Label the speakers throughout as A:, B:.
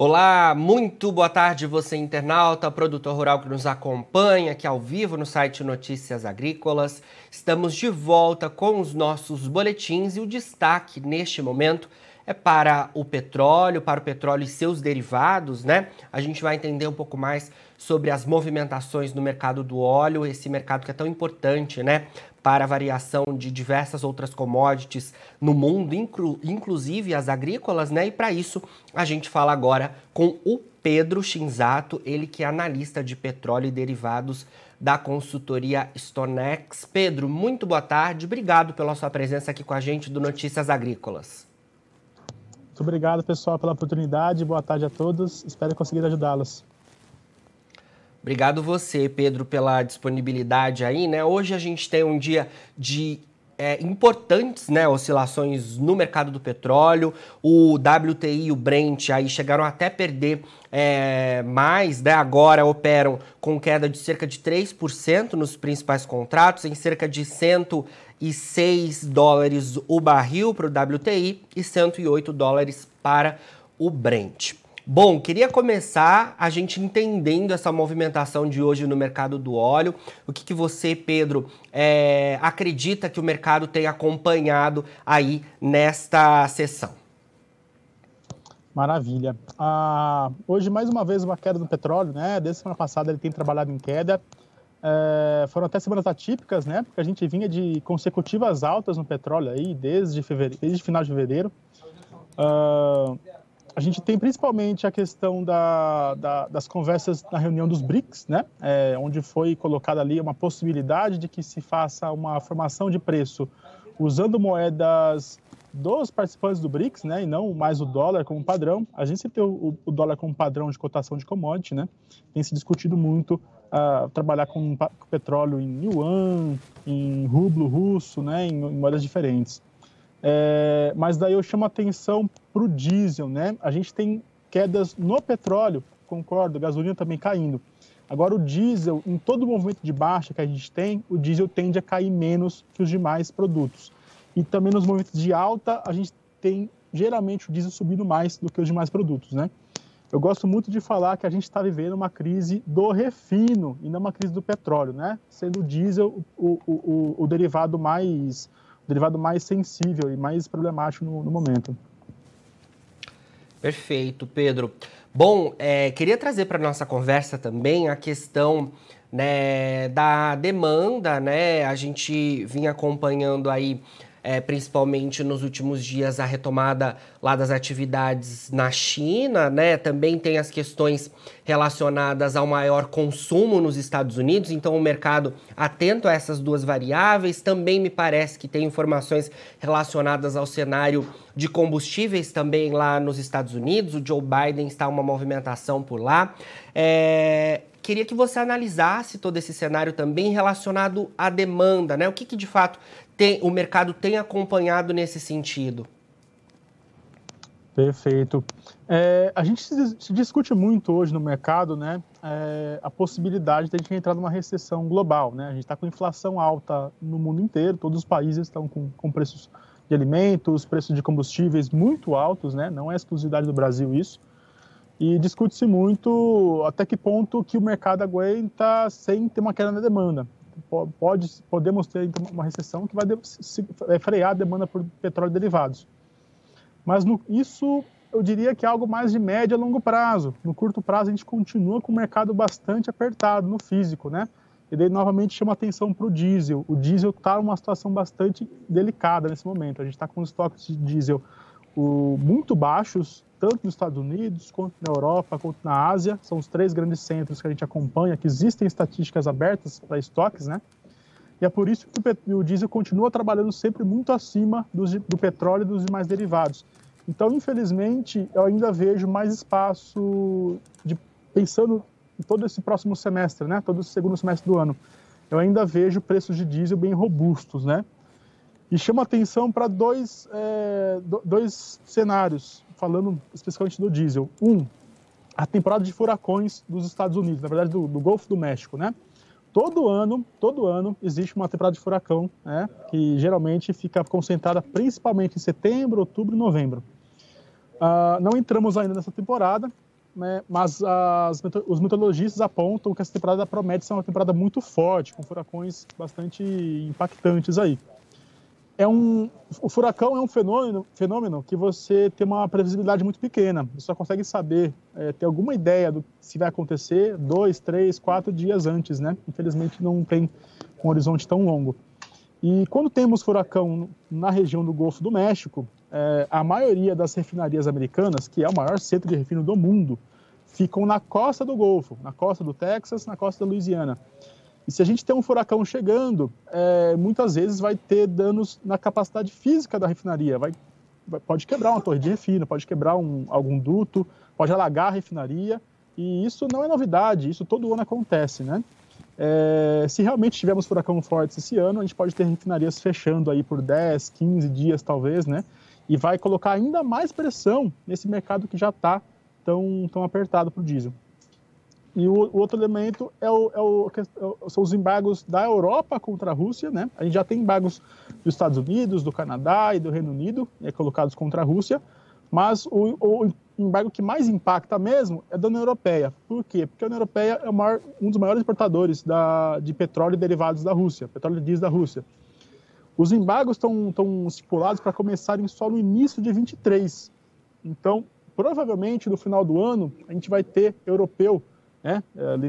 A: Olá, muito boa tarde você internauta, produtor rural que nos acompanha aqui ao vivo no site Notícias Agrícolas. Estamos de volta com os nossos boletins e o destaque neste momento é para o petróleo, para o petróleo e seus derivados, né? A gente vai entender um pouco mais sobre as movimentações no mercado do óleo, esse mercado que é tão importante, né, para a variação de diversas outras commodities no mundo, inclu inclusive as agrícolas, né? E para isso a gente fala agora com o Pedro Shinzato, ele que é analista de petróleo e derivados da consultoria Stonex. Pedro, muito boa tarde, obrigado pela sua presença aqui com a gente do Notícias Agrícolas.
B: Muito obrigado, pessoal, pela oportunidade. Boa tarde a todos. Espero conseguir ajudá-los.
A: Obrigado você, Pedro, pela disponibilidade aí, né? Hoje a gente tem um dia de é, importantes né, oscilações no mercado do petróleo. O WTI e o Brent aí chegaram até perder é, mais, né, agora operam com queda de cerca de 3% nos principais contratos, em cerca de 106 dólares o barril para o WTI e 108 dólares para o Brent. Bom, queria começar a gente entendendo essa movimentação de hoje no mercado do óleo. O que, que você, Pedro, é, acredita que o mercado tem acompanhado aí nesta sessão?
B: Maravilha. Ah, hoje, mais uma vez, uma queda do petróleo, né? Desde semana passada ele tem trabalhado em queda. É, foram até semanas atípicas, né? Porque a gente vinha de consecutivas altas no petróleo aí desde, fevereiro, desde final de fevereiro. Ah, a gente tem principalmente a questão da, da, das conversas na reunião dos BRICS, né? É, onde foi colocada ali uma possibilidade de que se faça uma formação de preço usando moedas dos participantes do BRICS, né, e não mais o dólar como padrão. A gente sempre tem o, o dólar como padrão de cotação de commodity, né? Tem se discutido muito uh, trabalhar com, com, petróleo em yuan, em rublo russo, né, em, em moedas diferentes. É, mas daí eu chamo a atenção para o diesel, né? A gente tem quedas no petróleo, concordo, gasolina também caindo. Agora o diesel, em todo o movimento de baixa que a gente tem, o diesel tende a cair menos que os demais produtos. E também nos movimentos de alta, a gente tem geralmente o diesel subindo mais do que os demais produtos, né? Eu gosto muito de falar que a gente está vivendo uma crise do refino e não uma crise do petróleo, né? Sendo o diesel o, o, o, o derivado mais derivado mais sensível e mais problemático no, no momento.
A: Perfeito, Pedro. Bom, é, queria trazer para nossa conversa também a questão né, da demanda, né? A gente vinha acompanhando aí é, principalmente nos últimos dias, a retomada lá das atividades na China, né? Também tem as questões relacionadas ao maior consumo nos Estados Unidos, então o mercado atento a essas duas variáveis. Também me parece que tem informações relacionadas ao cenário de combustíveis também lá nos Estados Unidos. O Joe Biden está uma movimentação por lá. É, queria que você analisasse todo esse cenário também relacionado à demanda, né? O que, que de fato tem, o mercado tem acompanhado nesse sentido?
B: Perfeito. É, a gente se discute muito hoje no mercado, né, é, a possibilidade de a gente entrar numa recessão global, né? A gente está com inflação alta no mundo inteiro, todos os países estão com, com preços de alimentos, preços de combustíveis muito altos, né? Não é exclusividade do Brasil isso. E discute-se muito até que ponto que o mercado aguenta sem ter uma queda na demanda pode, podemos ter então, uma recessão que vai frear a demanda por petróleo e derivados. Mas no, isso eu diria que é algo mais de médio a longo prazo. No curto prazo a gente continua com o mercado bastante apertado no físico, né? E daí novamente chama atenção para o diesel. O diesel está numa situação bastante delicada nesse momento. A gente está com os estoques de diesel o, muito baixos, tanto nos Estados Unidos, quanto na Europa, quanto na Ásia. São os três grandes centros que a gente acompanha, que existem estatísticas abertas para estoques, né? E é por isso que o diesel continua trabalhando sempre muito acima do petróleo e dos demais derivados. Então, infelizmente, eu ainda vejo mais espaço de pensando em todo esse próximo semestre, né? Todo esse segundo semestre do ano. Eu ainda vejo preços de diesel bem robustos, né? E chama atenção para dois, é, dois cenários falando especificamente do diesel. Um, a temporada de furacões dos Estados Unidos, na verdade do, do Golfo do México, né? Todo ano, todo ano existe uma temporada de furacão, né? Que geralmente fica concentrada principalmente em setembro, outubro e novembro. Uh, não entramos ainda nessa temporada, né, mas as, os meteorologistas apontam que essa temporada promete ser uma temporada muito forte, com furacões bastante impactantes aí. É um, o furacão é um fenômeno, fenômeno que você tem uma previsibilidade muito pequena. Você só consegue saber, é, ter alguma ideia do se vai acontecer dois, três, quatro dias antes, né? Infelizmente não tem um horizonte tão longo. E quando temos furacão na região do Golfo do México, é, a maioria das refinarias americanas, que é o maior centro de refino do mundo, ficam na costa do Golfo, na costa do Texas, na costa da Louisiana. E se a gente tem um furacão chegando, é, muitas vezes vai ter danos na capacidade física da refinaria. Vai, vai, pode quebrar uma torre de refino, pode quebrar um, algum duto, pode alagar a refinaria. E isso não é novidade, isso todo ano acontece, né? É, se realmente tivermos furacão forte esse ano, a gente pode ter refinarias fechando aí por 10, 15 dias talvez, né? E vai colocar ainda mais pressão nesse mercado que já está tão, tão apertado para o diesel. E o, o, outro elemento é o, é o, é são os embargos da Europa contra a Rússia, né? A gente já tem embargos dos Estados Unidos, do Canadá e do Reino Unido é, colocados contra a Rússia, mas o, o, embargo que mais impacta mesmo é da União Europeia. Por quê? Porque a União Europeia é maior, um dos maiores importadores da, de petróleo e derivados da Rússia, petróleo e diesel da Rússia. Os embargos estão estipulados para começarem só no início de 23. Então, provavelmente no final do ano, a gente vai ter europeu, né?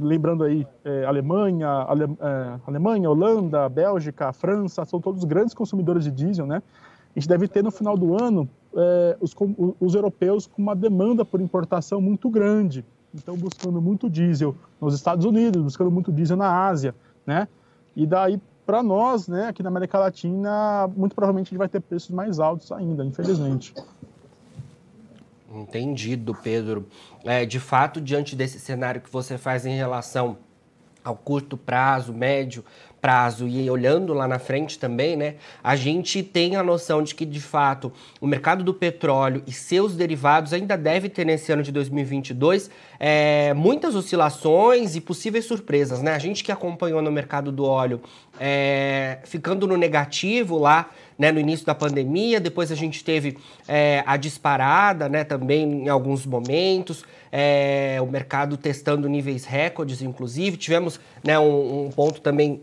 B: Lembrando aí, é, Alemanha, Ale, é, Alemanha, Holanda, Bélgica, França, são todos grandes consumidores de diesel, né? A gente deve ter no final do ano é, os, os europeus com uma demanda por importação muito grande, então buscando muito diesel nos Estados Unidos, buscando muito diesel na Ásia, né? E daí para nós, né, aqui na América Latina, muito provavelmente a gente vai ter preços mais altos ainda, infelizmente.
A: Entendido, Pedro. É, de fato, diante desse cenário que você faz em relação ao curto prazo, médio prazo e olhando lá na frente também, né, a gente tem a noção de que, de fato, o mercado do petróleo e seus derivados ainda deve ter nesse ano de 2022 é, muitas oscilações e possíveis surpresas, né? A gente que acompanhou no mercado do óleo é, ficando no negativo lá, né, no início da pandemia, depois a gente teve é, a disparada, né, também em alguns momentos, é, o mercado testando níveis recordes, inclusive, tivemos né, um, um ponto também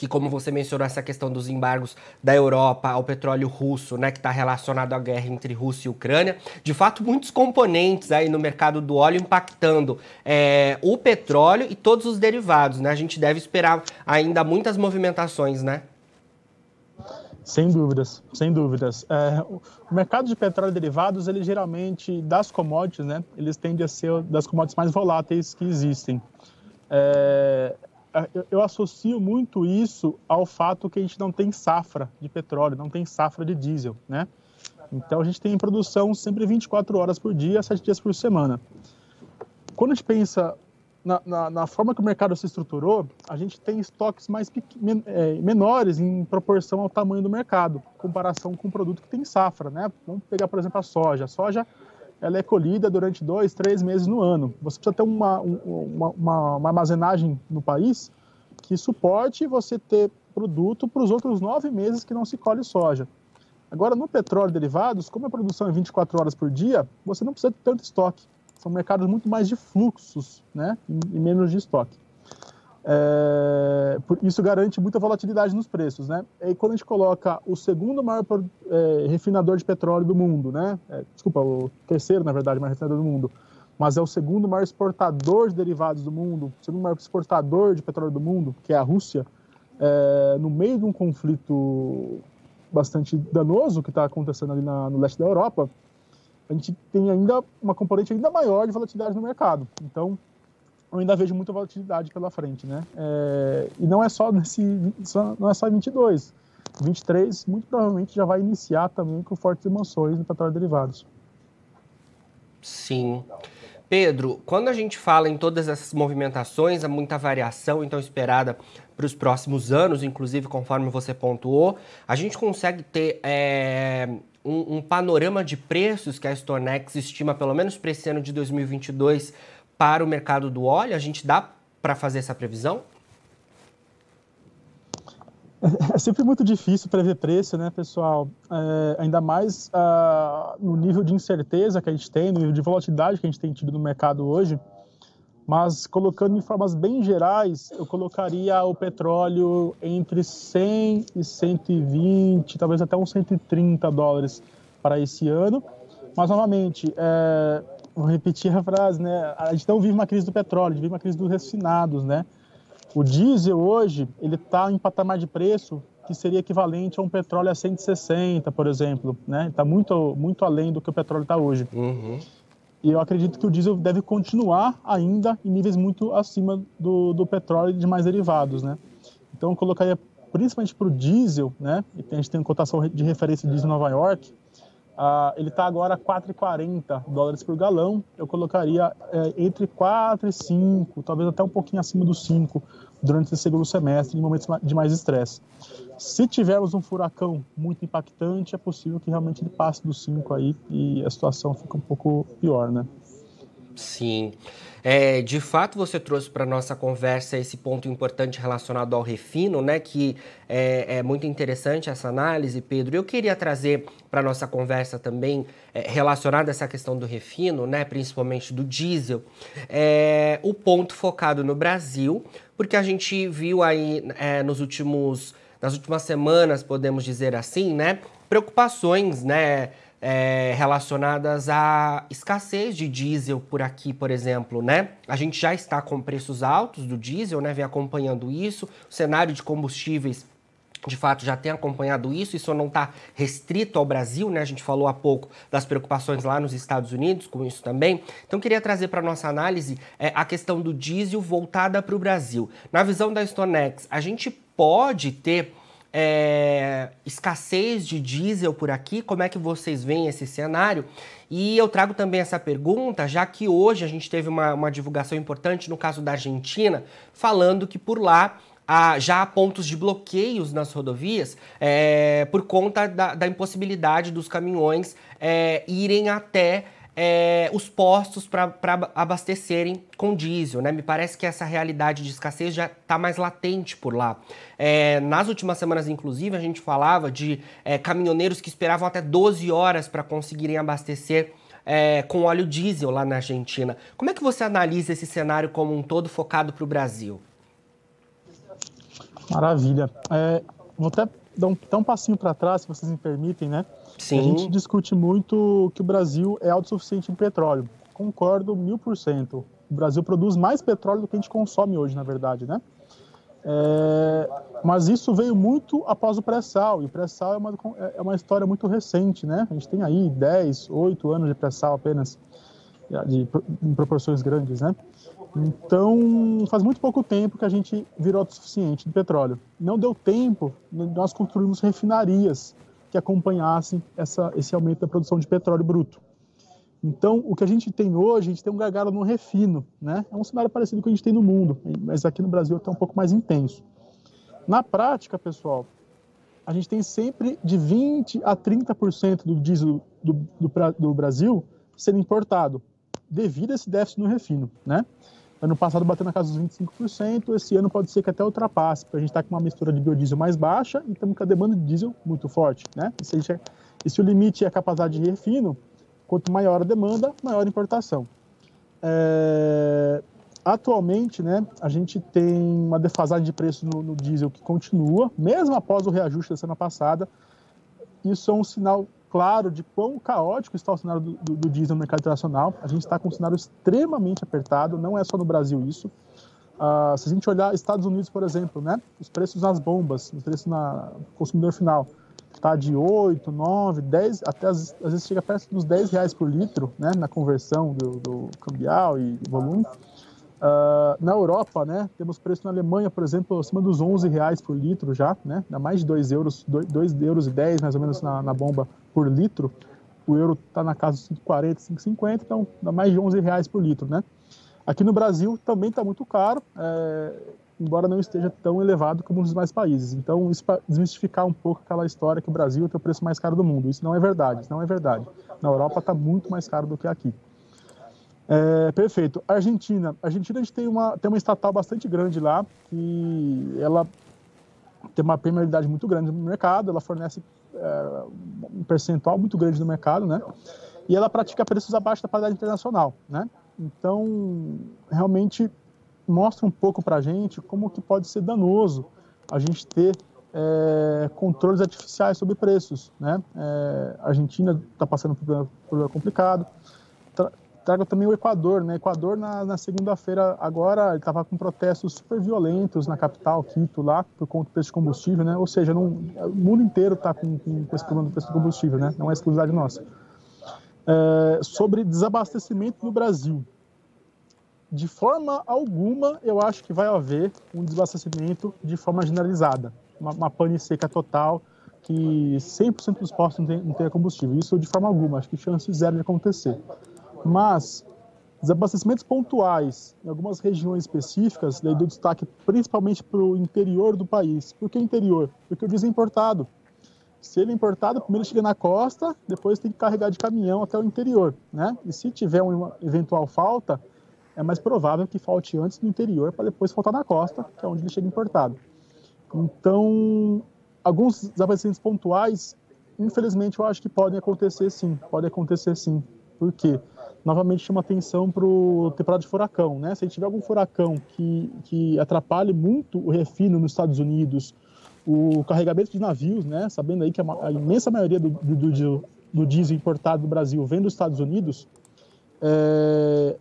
A: que, como você mencionou, essa questão dos embargos da Europa ao petróleo russo, né, que está relacionado à guerra entre Rússia e Ucrânia, de fato, muitos componentes aí no mercado do óleo impactando é, o petróleo e todos os derivados, né? A gente deve esperar ainda muitas movimentações, né?
B: Sem dúvidas, sem dúvidas. É, o mercado de petróleo e derivados, ele geralmente, das commodities, né, eles tendem a ser das commodities mais voláteis que existem. É, eu, associo muito isso ao fato que a gente não tem safra de petróleo, não tem safra de diesel, né? Então a gente tem produção sempre 24 horas por dia, 7 dias por semana. Quando a gente pensa na, na, na forma que o mercado se estruturou, a gente tem estoques mais men é, menores em proporção ao tamanho do mercado, comparação com um produto que tem safra, né? Vamos pegar, por exemplo, a soja. A soja ela é colhida durante dois, três meses no ano. Você precisa ter uma, uma, uma, uma armazenagem no país que suporte você ter produto para os outros nove meses que não se colhe soja. Agora, no petróleo derivados, como a produção é 24 horas por dia, você não precisa de tanto estoque. São mercados muito mais de fluxos né, e menos de estoque. É, isso garante muita volatilidade nos preços, né? E quando a gente coloca o segundo maior é, refinador de petróleo do mundo, né? É, desculpa, o terceiro, na verdade, maior refinador do mundo, mas é o segundo maior exportador de derivados do mundo, o segundo maior exportador de petróleo do mundo, que é a Rússia, é, no meio de um conflito bastante danoso que está acontecendo ali na, no leste da Europa, a gente tem ainda uma componente ainda maior de volatilidade no mercado. Então, eu ainda vejo muita volatilidade pela frente, né? É, e não é só nesse, não é só em 22, 23 muito provavelmente já vai iniciar também com fortes emoções no petróleo derivados.
A: Sim. Pedro, quando a gente fala em todas essas movimentações, há muita variação então esperada para os próximos anos, inclusive conforme você pontuou, a gente consegue ter é, um, um panorama de preços que a Stonex estima, pelo menos para esse ano de 2022, para o mercado do óleo? A gente dá para fazer essa previsão?
B: É sempre muito difícil prever preço, né, pessoal? É, ainda mais uh, no nível de incerteza que a gente tem, no nível de volatilidade que a gente tem tido no mercado hoje. Mas colocando em formas bem gerais, eu colocaria o petróleo entre 100 e 120, talvez até uns 130 dólares para esse ano. Mas novamente, é, vou repetir a frase, né? A gente não vive uma crise do petróleo, a gente vive uma crise dos refinados, né? O diesel hoje, ele está em patamar de preço que seria equivalente a um petróleo a 160, por exemplo, né? Está muito, muito além do que o petróleo está hoje. Uhum. E eu acredito que o diesel deve continuar ainda em níveis muito acima do, do petróleo e de mais derivados, né? Então, eu colocaria principalmente para o diesel, né? E a gente tem uma cotação de referência de diesel Nova York, Uh, ele está agora a 4,40 dólares por galão. Eu colocaria é, entre 4 e 5, talvez até um pouquinho acima dos 5 durante esse segundo semestre, em momentos de mais estresse. Se tivermos um furacão muito impactante, é possível que realmente ele passe dos 5 aí e a situação fica um pouco pior, né?
A: Sim. É, de fato, você trouxe para nossa conversa esse ponto importante relacionado ao refino, né? Que é, é muito interessante essa análise, Pedro. Eu queria trazer para nossa conversa também é, relacionada essa questão do refino, né? Principalmente do diesel, é, o ponto focado no Brasil, porque a gente viu aí é, nos últimos, nas últimas semanas, podemos dizer assim, né? Preocupações, né? É, relacionadas à escassez de diesel por aqui, por exemplo, né? A gente já está com preços altos do diesel, né? Vem acompanhando isso. O cenário de combustíveis de fato já tem acompanhado isso, isso não está restrito ao Brasil, né? A gente falou há pouco das preocupações lá nos Estados Unidos com isso também. Então, queria trazer para nossa análise é, a questão do diesel voltada para o Brasil. Na visão da Stonex, a gente pode ter é, escassez de diesel por aqui, como é que vocês veem esse cenário? E eu trago também essa pergunta, já que hoje a gente teve uma, uma divulgação importante no caso da Argentina, falando que por lá já há pontos de bloqueios nas rodovias é, por conta da, da, impossibilidade dos caminhões é, irem até é, os postos para abastecerem com diesel. Né? Me parece que essa realidade de escassez já está mais latente por lá. É, nas últimas semanas, inclusive, a gente falava de é, caminhoneiros que esperavam até 12 horas para conseguirem abastecer é, com óleo diesel lá na Argentina. Como é que você analisa esse cenário como um todo focado para o Brasil?
B: Maravilha. É, vou até dar um, dar um passinho para trás, se vocês me permitem, né? Sim. A gente discute muito que o Brasil é autossuficiente em petróleo. Concordo mil por cento. O Brasil produz mais petróleo do que a gente consome hoje, na verdade, né? É, mas isso veio muito após o pré-sal, e o pré-sal é uma, é uma história muito recente, né? A gente tem aí 10, 8 anos de pré-sal apenas, de, em proporções grandes, né? Então, faz muito pouco tempo que a gente virou autossuficiente de petróleo. Não deu tempo, nós construímos refinarias que acompanhassem essa, esse aumento da produção de petróleo bruto. Então, o que a gente tem hoje, a gente tem um gargalo no refino, né? É um cenário parecido com o que a gente tem no mundo, mas aqui no Brasil está um pouco mais intenso. Na prática, pessoal, a gente tem sempre de 20 a 30% do diesel do, do, do Brasil sendo importado, devido a esse déficit no refino, né? Ano passado bateu na casa dos 25%, esse ano pode ser que até ultrapasse, porque a gente está com uma mistura de biodiesel mais baixa e estamos com a demanda de diesel muito forte. Né? E, se, e se o limite é a capacidade de refino, quanto maior a demanda, maior a importação. É, atualmente, né, a gente tem uma defasagem de preço no, no diesel que continua, mesmo após o reajuste da semana passada. Isso é um sinal claro de quão caótico está o cenário do, do, do diesel no mercado internacional. A gente está com um cenário extremamente apertado, não é só no Brasil isso. Uh, se a gente olhar Estados Unidos, por exemplo, né, os preços nas bombas, os preços na consumidor final, está de 8, 9, 10, até às, às, vezes chega perto dos 10 reais por litro, né, na conversão do, do cambial e volume. Uh, na Europa, né, temos preço na Alemanha, por exemplo, acima dos 11 reais por litro já, né, dá mais de 2 euros, 2, 2 euros e 10 mais ou menos na, na bomba por litro. O euro está na casa dos 5,40, 5,50, então dá mais de 11 reais por litro, né. Aqui no Brasil também está muito caro, é, embora não esteja tão elevado como nos demais países. Então, isso para desmistificar um pouco aquela história que o Brasil tem o preço mais caro do mundo. Isso não é verdade, isso não é verdade. Na Europa está muito mais caro do que aqui. É, perfeito. Argentina. Argentina a gente tem uma, tem uma estatal bastante grande lá, que ela tem uma penalidade muito grande no mercado, ela fornece é, um percentual muito grande do mercado, né? E ela pratica preços abaixo da paridade internacional, né? Então, realmente mostra um pouco para a gente como que pode ser danoso a gente ter é, controles artificiais sobre preços, né? É, a Argentina está passando por um problema complicado. Tra trago também o Equador, né? Equador na, na segunda-feira agora estava com protestos super violentos na capital, Quito, lá, por conta do preço de combustível, né? Ou seja, não, o mundo inteiro está com, com, esse problema do preço do combustível, né? Não é exclusividade nossa. É, sobre desabastecimento no Brasil. De forma alguma, eu acho que vai haver um desabastecimento de forma generalizada uma, uma pane seca total, que 100% dos postos não tem, não tem combustível. Isso de forma alguma, acho que chance zero de acontecer. Mas desabastecimentos pontuais em algumas regiões específicas, daí do destaque principalmente para o interior do país. Por que interior? Porque o diesel é importado. Se ele é importado, primeiro chega na costa, depois tem que carregar de caminhão até o interior, né? E se tiver uma eventual falta, é mais provável que falte antes no interior para depois faltar na costa, que é onde ele chega importado. Então, alguns desaparecimentos pontuais, infelizmente, eu acho que podem acontecer sim, pode acontecer sim. Por quê? Novamente chama atenção para o temporada de furacão, né? Se a gente tiver algum furacão que, que atrapalhe muito o refino nos Estados Unidos, o carregamento de navios, né? Sabendo aí que a, a imensa maioria do, do, do, do, diesel importado do Brasil vem dos Estados Unidos, é,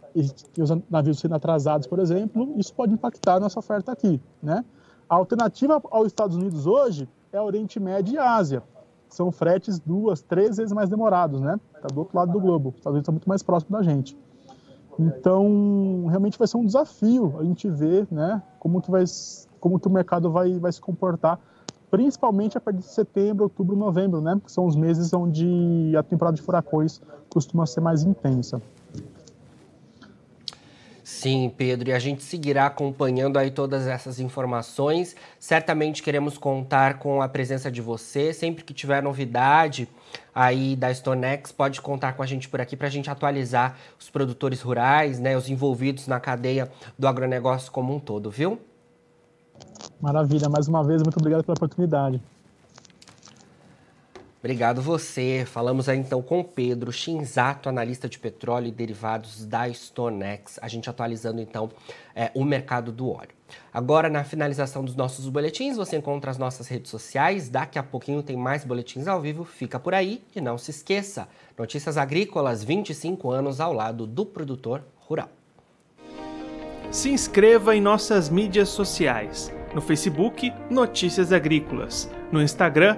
B: os navios sendo atrasados, por exemplo, isso pode impactar a nossa oferta aqui, né? A alternativa aos Estados Unidos hoje é Oriente Médio e Ásia. São fretes duas, três vezes mais demorados, né? Está do outro lado do globo. Os Estados Unidos está muito mais próximo da gente. Então, realmente vai ser um desafio a gente ver, né, como que vai, como que o mercado vai, vai se comportar, principalmente a partir de setembro, outubro, novembro, né, que são os meses onde a temporada de furacões costuma ser mais intensa.
A: Sim, Pedro, e a gente seguirá acompanhando aí todas essas informações. Certamente queremos contar com a presença de você. Sempre que tiver novidade aí da Stonex, pode contar com a gente por aqui para a gente atualizar os produtores rurais, né, os envolvidos na cadeia do agronegócio como um todo, viu?
B: Maravilha, mais uma vez, muito obrigado pela oportunidade.
A: Obrigado você. Falamos aí então com Pedro Shinzato, analista de petróleo e derivados da Stonex. A gente atualizando então é, o mercado do óleo. Agora, na finalização dos nossos boletins, você encontra as nossas redes sociais. Daqui a pouquinho tem mais boletins ao vivo. Fica por aí e não se esqueça: Notícias Agrícolas 25 anos ao lado do produtor rural.
C: Se inscreva em nossas mídias sociais. No Facebook, Notícias Agrícolas. No Instagram,